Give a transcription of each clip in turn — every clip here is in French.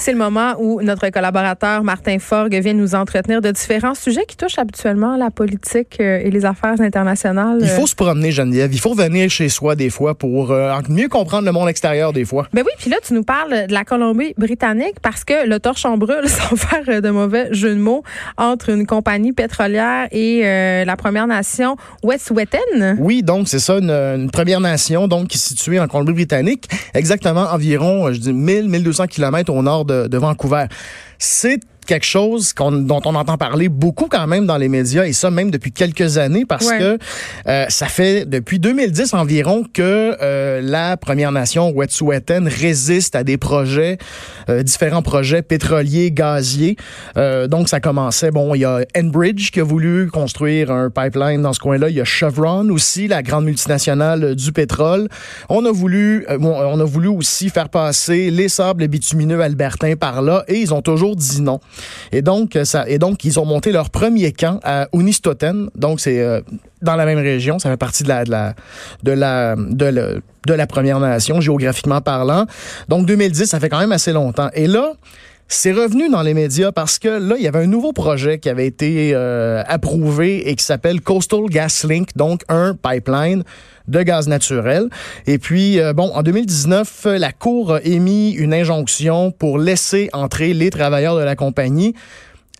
C'est le moment où notre collaborateur Martin Forgue vient nous entretenir de différents sujets qui touchent habituellement la politique euh, et les affaires internationales. Il faut se promener, Geneviève. Il faut venir chez soi des fois pour euh, mieux comprendre le monde extérieur des fois. Ben oui, puis là, tu nous parles de la Colombie-Britannique parce que le torchon brûle, sans faire de mauvais jeu de mots, entre une compagnie pétrolière et euh, la Première Nation Wet'suwet'en. Oui, donc c'est ça, une, une, Première Nation donc qui est située en Colombie-Britannique, exactement environ, je dis 1000-1200 kilomètres au nord de, Vancouver. C'est quelque chose dont on entend parler beaucoup quand même dans les médias et ça même depuis quelques années parce Ouais. que euh, ça fait depuis 2010 environ que euh, la Première Nation Wet'suwet'en résiste à des projets, euh, différents projets pétroliers, gaziers. Euh, donc ça commençait, bon, il y a Enbridge qui a voulu construire un pipeline dans ce coin-là. Il y a Chevron aussi, la grande multinationale du pétrole. On a voulu, euh, bon, on a voulu aussi faire passer les sables bitumineux albertains par là et ils ont toujours dit non. Et donc, euh, ça, et donc, ils ont monté leur premier camp à Unistoten. Donc, c'est euh, dans la même région. Ça fait partie de la, de la, de la, de la, de la Première Nation, géographiquement parlant. Donc, 2010, ça fait quand même assez longtemps. Et là, c'est revenu dans les médias parce que là, il y avait un nouveau projet qui avait été euh, approuvé et qui s'appelle Coastal Gas Link, donc un pipeline de gaz naturel. Et puis, euh, bon, en 2019, la Cour a émis une injonction pour laisser entrer les travailleurs de la compagnie.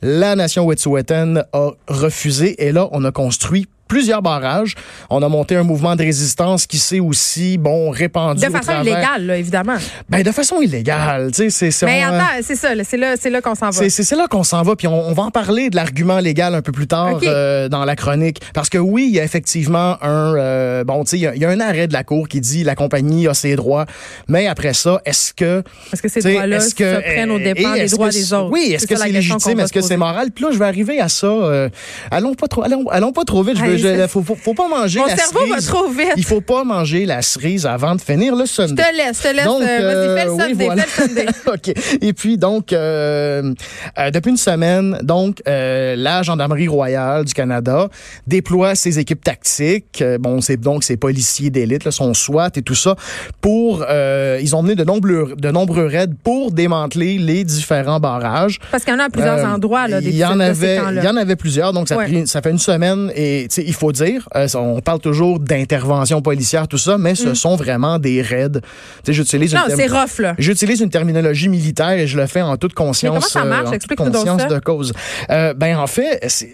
La nation Wet'suwet'en a refusé et là, on a construit plusieurs barrages. On a monté un mouvement de résistance qui s'est aussi, bon, répandu De au façon illégale, là, évidemment. Ben, de façon illégale, tu sais, c'est... Mais euh, attends, c'est ça, c'est là, c'est là qu'on s'en va. c'est, là qu'on s'en va, puis on, on va en parler de l'argument légal un peu plus tard euh, dans la chronique. Parce que oui, il y a effectivement un... euh, bon, tu sais, il y a- il y, a un arrêt de la Cour qui dit la compagnie a ses droits, mais après ça, est-ce que... Est-ce que ces droits-là se prennent euh, dépens des droits des autres? Oui, est-ce que c'est légitime? Est-ce que c'est moral? Puis là, je vais arriver à ça. euh, allons, pas trop, allons, allons pas trop vite. Je veux, Hey, je- faut, faut, faut pas manger Mon la cerveau va cerise. trop vite. Il faut pas manger la cerise avant de finir le Sunday. Je te laisse, je te laisse. Donc, euh, fais le euh, oui, Sunday, voilà. fais le. OK. Et puis, donc, euh, euh, depuis une semaine, donc, la Gendarmerie royale du Canada déploie ses équipes tactiques. Bon, c'est donc ces policiers d'élite, là, son SWAT et tout ça, pour... ils ont mené de nombreux, de nombreux raids pour démanteler les différents barrages. Parce qu'il y en a à plusieurs endroits, là, des il y en avait, il y en avait plusieurs, donc ça, a Ouais. pris- ça fait une semaine et il faut dire, euh, on parle toujours d'intervention policière, tout ça, mais ce sont vraiment des raids. J'utilise Mm. Non, une c'est term- rough, là. J'utilise une terminologie militaire et je le fais en toute conscience. comment ça marche? euh, en toute conscience ça. de cause. Euh, ben en fait, c'est,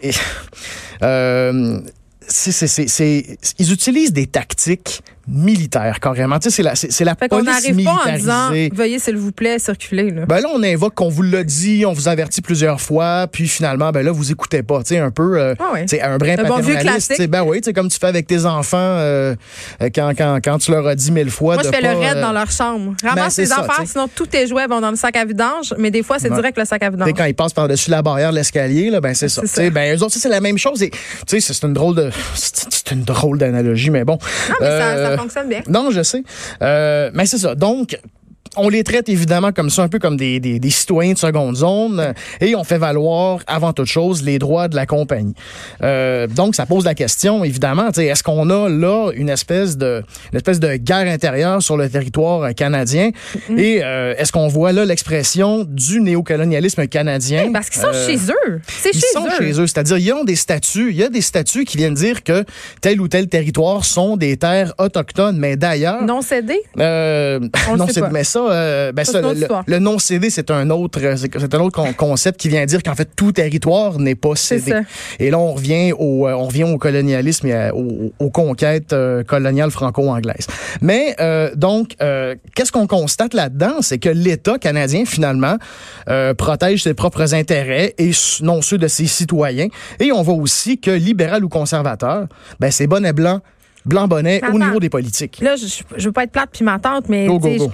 c'est, c'est- ils utilisent des tactiques militaires carrément. Tu sais, c'est la, c'est, la Fait police n'arrive pas en disant veuillez s'il vous plaît circuler là. Ben là, on invoque qu'on vous l'a dit, on vous avertit plusieurs fois, puis finalement, ben là, vous écoutez pas. Tu sais, un peu, euh, Ah ouais. un brin Un paternaliste. Ben oui, tu sais, comme tu fais avec tes enfants euh, quand, quand, quand tu leur as dit mille fois. Moi, je fais pas, le raid euh, dans leur chambre. Ramasse c'est les affaires, sinon tous tes jouets vont dans le sac à vidange, mais des fois, c'est direct le sac à vidange. quand ils passent par-dessus la barrière de l'escalier, là, ben c'est ça. Ben eux autres, c'est la même chose. Et, c'est une drôle de, c'est une drôle d'analogie, mais bon. Mais ça, ça fonctionne bien. non, je sais. Euh, mais c'est ça. Donc, on les traite évidemment comme ça, un peu comme des, des, des citoyens de seconde zone, euh, et on fait valoir, avant toute chose, les droits de la compagnie. Euh, donc, ça pose la question, évidemment, est-ce qu'on a là une espèce de une espèce de guerre intérieure sur le territoire euh, canadien, et euh, est-ce qu'on voit là l'expression du néocolonialisme canadien? Parce qu'ils sont Euh, chez eux. C'est ils chez sont eux. chez eux, c'est-à-dire ils ont des statuts, il y a des statuts qui viennent dire que tel ou tel territoire sont des terres autochtones, mais d'ailleurs, Non cédé. euh, On le non, sait c'est pas. mais ça, euh, ben Ça, ça, le, histoire. le non cédé, c'est un autre, euh, c'est c'est un autre con- concept qui vient dire qu'en fait tout territoire n'est pas cédé. Et là, on revient au, euh, on revient au colonialisme et à- aux, aux conquêtes euh, coloniales franco-anglaises. Mais euh, donc, qu'est-ce qu'on constate là-dedans, c'est que l'État canadien finalement protège ses propres intérêts et non ceux de ses citoyens. Et on voit aussi que libéral ou conservateur, ben c'est bonnet blanc, blanc bonnet au niveau des politiques. Là, je, je veux pas être plate puis ma tante, mais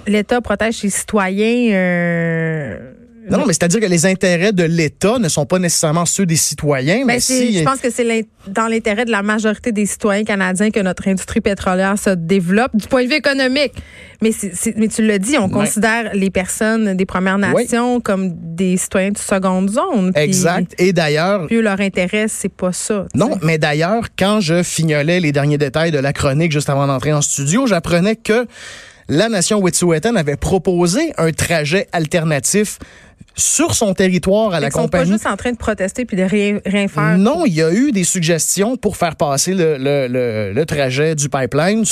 l'État protège ses citoyens. euh, Non, non, mais c'est-à-dire que les intérêts de l'État ne sont pas nécessairement ceux des citoyens, Ben, mais si... je pense que c'est dans l'intérêt de la majorité des citoyens canadiens que notre industrie pétrolière se développe du point de vue économique. Mais, tu l'as dit, on Ouais. considère les personnes des Premières. Nations comme des citoyens de seconde zone. Puis- Exact. Et d'ailleurs, Puis leur intérêt, c'est pas ça. non, sais. mais d'ailleurs, quand je fignolais les derniers détails de la chronique juste avant d'entrer en studio, j'apprenais que la nation Wet'suwet'en avait proposé un trajet alternatif sur son territoire à la Ils sont compagnie. pas juste en train de protester puis de rien, rien faire. Non, il y a eu des suggestions pour faire passer le, le, le, le trajet du pipeline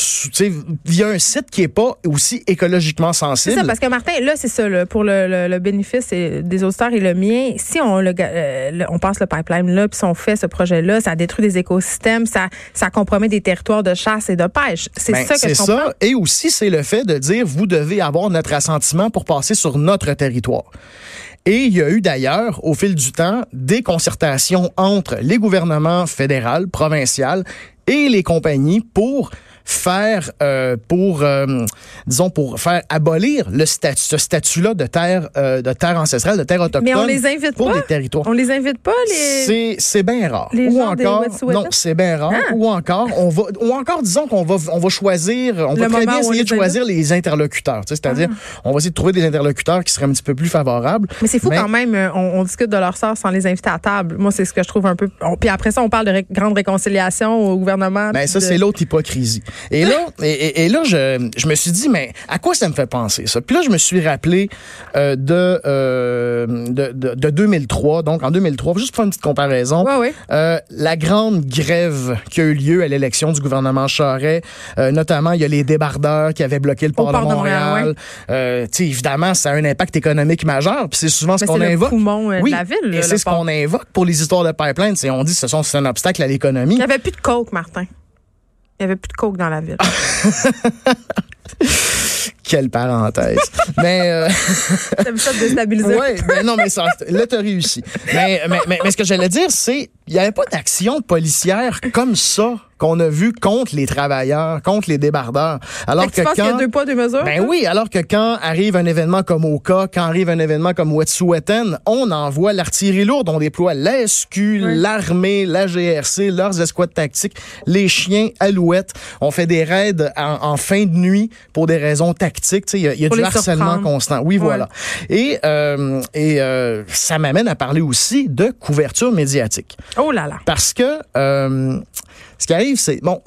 via un site qui est pas aussi écologiquement C'est sensible. ça, parce que Martin, là, c'est ça, là, pour le, bénéfice des auditeurs et le mien, si on, euh, on passe le pipeline là, puis si on fait ce projet-là, ça détruit des écosystèmes, ça, ça compromet des territoires de chasse et de pêche. C'est Ben, ça que c'est je comprends. ça. Et aussi, c'est le fait de dire, vous devez avoir notre assentiment pour passer sur notre territoire. Et il y a eu d'ailleurs, au fil du temps, des concertations entre les gouvernements fédéral, provincial et les compagnies pour faire, euh, pour, euh, disons, pour faire abolir le statut, ce statut-là de terre, euh, de terre ancestrale, de terre autochtone. Mais on les invite pour pas. des territoires. On les invite pas, les. C'est c'est bien rare. Les ou encore non, c'est bien rare. Ah. Ou encore on va ou encore disons qu'on va on va choisir, on Le va très bien essayer de invite? choisir les interlocuteurs, tu sais, c'est-à-dire Ah. on va essayer de trouver des interlocuteurs qui seraient un petit peu plus favorables. Mais c'est fou Mais- quand même, euh, on, on discute de leur sort sans les inviter à table. Moi, c'est ce que je trouve un peu. puis après ça, on parle de ré- grande réconciliation au gouvernement. Ben ça de- c'est l'autre hypocrisie. Et là et, et- et là je, je me suis dit mais à quoi ça me fait penser ça? Puis là je me suis rappelé euh, de, euh, de, de de 2003 donc en 2003 juste pour faire une petite comparaison. Ouais, ouais. Euh, la grande grève qui a eu lieu à l'élection du gouvernement Charest, euh, notamment il y a les débardeurs qui avaient bloqué le port, port de Montréal. Montréal, Euh, tu sais, évidemment, ça a un impact économique majeur. Puis c'est souvent ce qu'on c'est le invoque. poumon euh, oui, de la ville. et c'est ce qu'on invoque pour les histoires de pipeline. C'est on dit que ce sont c'est un obstacle à l'économie. Il n'y avait plus de coke, Martin. Il n'y avait plus de coke dans la ville. Quelle parenthèse. Mais euh, T'as vu ça de déstabiliser? ouais, ben non, mais ça, là t'as réussi. Mais, mais, mais, mais ce que j'allais dire, c'est il n'y avait pas d'action policière comme ça qu'on a vu contre les travailleurs, contre les débardeurs. Alors Fait que tu penses qu'il y a deux poids, deux mesures? Ben oui, alors que quand arrive un événement comme Oka, quand arrive un événement comme Wet'suwet'en, on envoie l'artillerie lourde, on déploie la SQ, Oui. l'armée, la GRC, leurs escouades tactiques, les chiens, alouettes. On fait des raids en, en fin de nuit pour des raisons tactiques. Il y a, il y a du harcèlement surprendre. constant. Oui, voilà. Et, euh, et euh, ça m'amène à parler aussi de couverture médiatique. Oh là là. Parce que euh, ce qui arrive, c'est bon.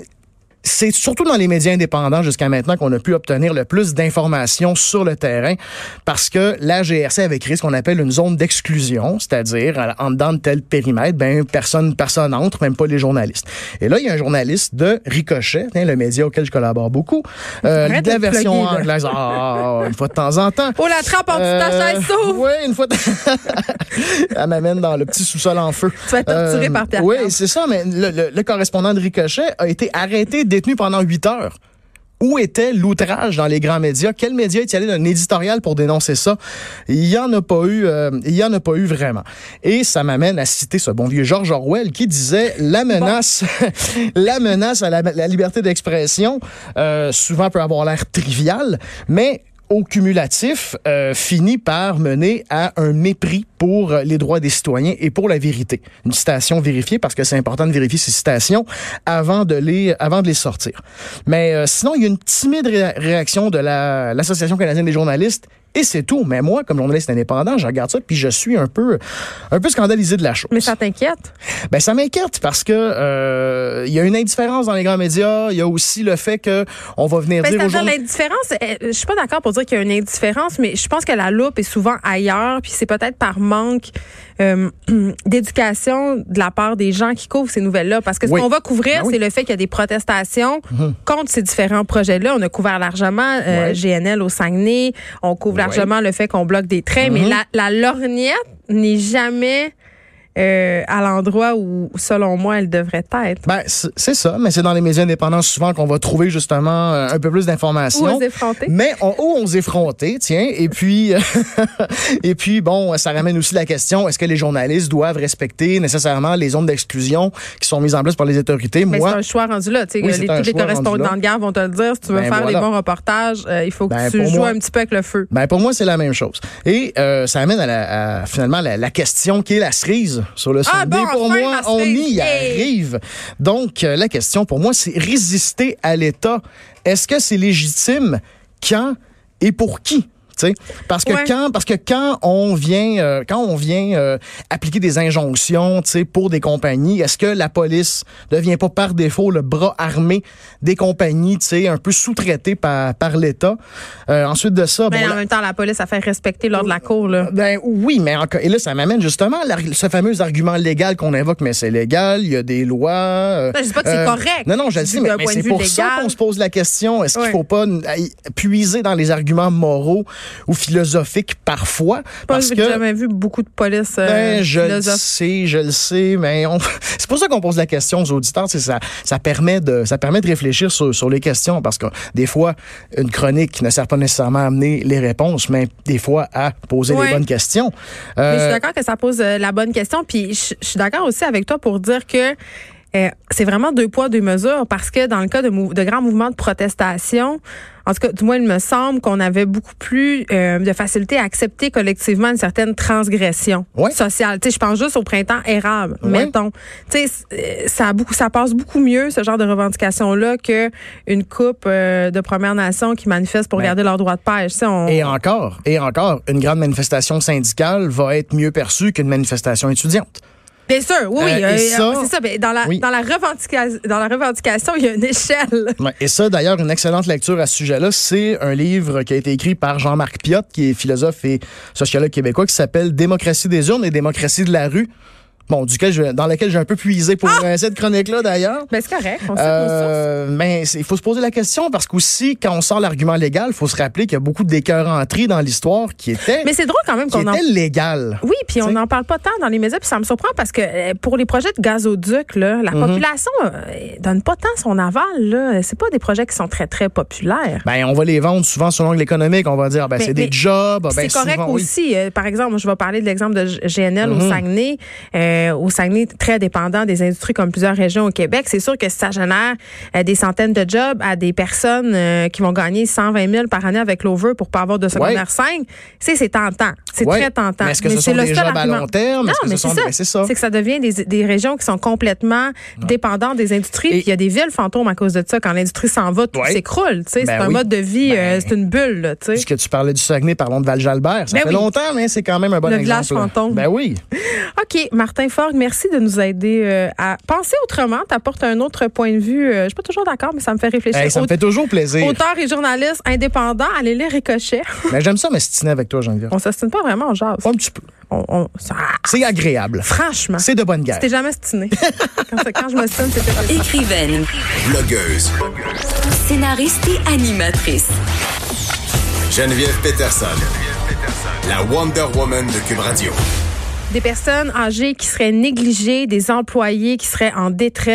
C'est surtout dans les médias indépendants jusqu'à maintenant qu'on a pu obtenir le plus d'informations sur le terrain parce que la GRC avait créé ce qu'on appelle une zone d'exclusion, c'est-à-dire à- en dedans de tel périmètre, ben personne personne entre, même pas les journalistes. Et là, il y a un journaliste de Ricochet, hein, le média auquel je collabore beaucoup, euh, de la version plugger, anglaise, ah, une fois de temps en temps. Oh, la trappe en dessous de ta Euh, chaise s'ouvre. Oui, une fois. de- Elle m'amène dans le petit sous-sol en feu. Tu vas être torturé Euh, par Pierre Oui, c'est ça, mais le, le- le correspondant de Ricochet a été arrêté, détenu pendant huit heures. Où était l'outrage dans les grands médias? Quel média est allé d'un éditorial pour dénoncer ça? Il y en a pas eu, euh, il y en a pas eu vraiment. Et ça m'amène à citer ce bon vieux George Orwell qui disait la menace, la menace à la, la liberté d'expression, euh, souvent peut avoir l'air trivial, mais au cumulatif, euh, finit par mener à un mépris pour euh, les droits des citoyens et pour la vérité. Une citation vérifiée parce que c'est important de vérifier ces citations avant de les avant de les sortir. Mais euh, sinon, il y a une timide ré- réaction de la l'Association canadienne des journalistes et c'est tout. Mais moi, comme journaliste indépendant, je regarde ça puis je suis un peu un peu scandalisé de la chose. Mais ça t'inquiète? Ben ça m'inquiète parce que euh, il y a une indifférence dans les grands médias. Il y a aussi le fait que on va venir Ben, dire aux l'indifférence, euh, je suis pas d'accord pour dire qu'il y a une indifférence, mais je pense que la loupe est souvent ailleurs, puis c'est peut-être par manque euh, d'éducation de la part des gens qui couvrent ces nouvelles-là. Parce que ce Oui. qu'on va couvrir, Ben oui. c'est le fait qu'il y a des protestations contre ces différents projets-là. On a couvert largement euh, Ouais. GNL au Saguenay, on couvre Ouais. largement le fait qu'on bloque des trains, mais Mhm. la, la lorgnette n'est jamais euh, à l'endroit où, selon moi, elle devrait être. Ben, c'est ça, mais c'est dans les médias indépendants souvent qu'on va trouver justement euh, un peu plus Où d'informations. aux effrontés. Mais on, où on s'est fronté, tiens, et puis et puis bon, ça ramène aussi la question est-ce que les journalistes doivent respecter nécessairement les zones d'exclusion qui sont mises en place par les autorités? Mais c'est un choix rendu là. Tu sais, Oui, les- tous les correspondants de guerre vont te le dire. Si tu veux Ben, faire voilà. des bons reportages, euh, il faut que Ben, tu joues moi- un petit peu avec le feu. ben pour moi c'est la même chose. Et euh, ça amène à, la, à, finalement la, la question qui est la cerise sur le Ah, Sunday. bon, pour enfin, moi, on y arrive. Donc euh, la question pour moi c'est résister à l'État. Est-ce que c'est légitime? Quand et pour qui? Sais. Parce que Ouais. quand parce que quand on vient euh, quand on vient euh, appliquer des injonctions, tu sais, pour des compagnies, est-ce que la police devient pas par défaut le bras armé des compagnies, tu sais, un peu sous-traité par par l'État? Euh, Ensuite de ça, Mais bon, en la- même temps, la police a fait respecter l'ordre de la cour. Là. ben oui, mais encore, et là, ça m'amène justement à ce fameux argument légal qu'on invoque, mais c'est légal, il y a des lois. Non, je dis pas que c'est correct. Non, non, je le dis mais, c'est pour ça qu'on se pose la question. Est-ce Ouais. qu'il faut pas puiser dans les arguments moraux ou philosophiques parfois? Parce J'ai que jamais vu beaucoup de police euh, ben, je le sais, je le sais, mais on... c'est pour ça qu'on pose la question aux auditeurs. c'est Ça, ça permet de, ça permet de réfléchir sur, sur les questions parce que des fois, une chronique ne sert pas nécessairement à amener les réponses, mais des fois à poser Ouais. les bonnes questions. Mais je suis Euh, d'accord que ça pose euh, la bonne question. Puis je, je suis d'accord aussi avec toi pour dire que euh, c'est vraiment deux poids, deux mesures parce que dans le cas de, mou- de grands mouvements de protestation, en tout cas, du moins, il me semble qu'on avait beaucoup plus euh, de facilité à accepter collectivement une certaine transgression Ouais. sociale. Tu sais, je pense juste au printemps érable, Ouais. mettons. Tu sais, euh, ça, a beaucoup, ça passe beaucoup mieux, ce genre de revendication-là, que une coupe euh, de Premières Nations qui manifeste pour garder leur droit de pêche. Tu sais, on- Et encore, et encore, une grande manifestation syndicale va être mieux perçue qu'une manifestation étudiante. Bien sûr, oui, oui. Euh, euh, ça- c'est ça. dans, la, Oui. dans, la revendication, dans la revendication, il y a une échelle. Ouais, Et ça, d'ailleurs, une excellente lecture à ce sujet-là, c'est un livre qui a été écrit par Jean-Marc Piot, qui est philosophe et sociologue québécois, qui s'appelle Démocratie des urnes et démocratie de la rue. Bon, duquel je, dans lequel j'ai un peu puisé pour Ah! cette chronique-là, d'ailleurs. Ben, c'est correct. On. Euh, mais c'est- il faut se poser la question parce qu'aussi, quand on sort l'argument légal, il faut se rappeler qu'il y a beaucoup de décœurs entrés dans l'histoire qui étaient, Mais c'est drôle quand même qu'on en légales. Oui, puis on n'en parle pas tant dans les médias, puis ça me surprend parce que euh, pour les projets de gazoduc, là, la Mhm. population euh, donne pas tant son aval. Là. C'est pas des projets qui sont très, très populaires. Ben, on va les vendre souvent selon l'économique. On va dire, ben, Mais- c'est mais des jobs. Ben, c'est correct souvent, aussi. Euh, par exemple, je vais parler de l'exemple de GNL au Mhm. Saguenay. Euh, au Saguenay, très dépendant des industries comme plusieurs régions au Québec. C'est sûr que ça génère euh, des centaines de jobs à des personnes euh, qui vont gagner 120 000 par année avec l'over pour pas avoir de secondaire 5, c'est c'est tentant. C'est Ouais. très tentant. Mais est-ce que ce c'est sont le des jobs à argument. long terme? Non, mais ce c'est ça. c'est ça? C'est que ça devient des, des régions qui sont complètement dépendantes des industries. Et- Puis il y a des villes fantômes à cause de ça. Quand l'industrie s'en va, tout Ouais. s'écroule. Ben c'est un oui. mode de vie, Ben- euh, c'est une bulle. Là. Puisque tu parlais du Saguenay, parlons de Val-Jalbert. Ça Ben fait oui. longtemps, mais c'est quand même un bon Le exemple. village fantôme. Ben oui. OK, Martin Forgue, merci de nous aider euh, à penser autrement. Tu apportes un autre point de vue. Euh, je suis pas toujours d'accord, mais ça me fait réfléchir. Hey, ça me fait toujours plaisir. Auteur et journaliste indépendant, allez lire Ricochet. Mais j'aime ça m'estiner avec toi, Geneviève. On s'ostine pas vraiment, on jase. Un petit peu. On, on- ça- C'est agréable. franchement, C'est de bonne guerre. c'était jamais stiné. quand, quand je m'ostine, c'était pas ça. Écrivaine, Blogueuse. scénariste et animatrice. Geneviève Peterson. La Wonder Woman de Cube Radio. Des personnes âgées qui seraient négligées, des employés qui seraient en détresse.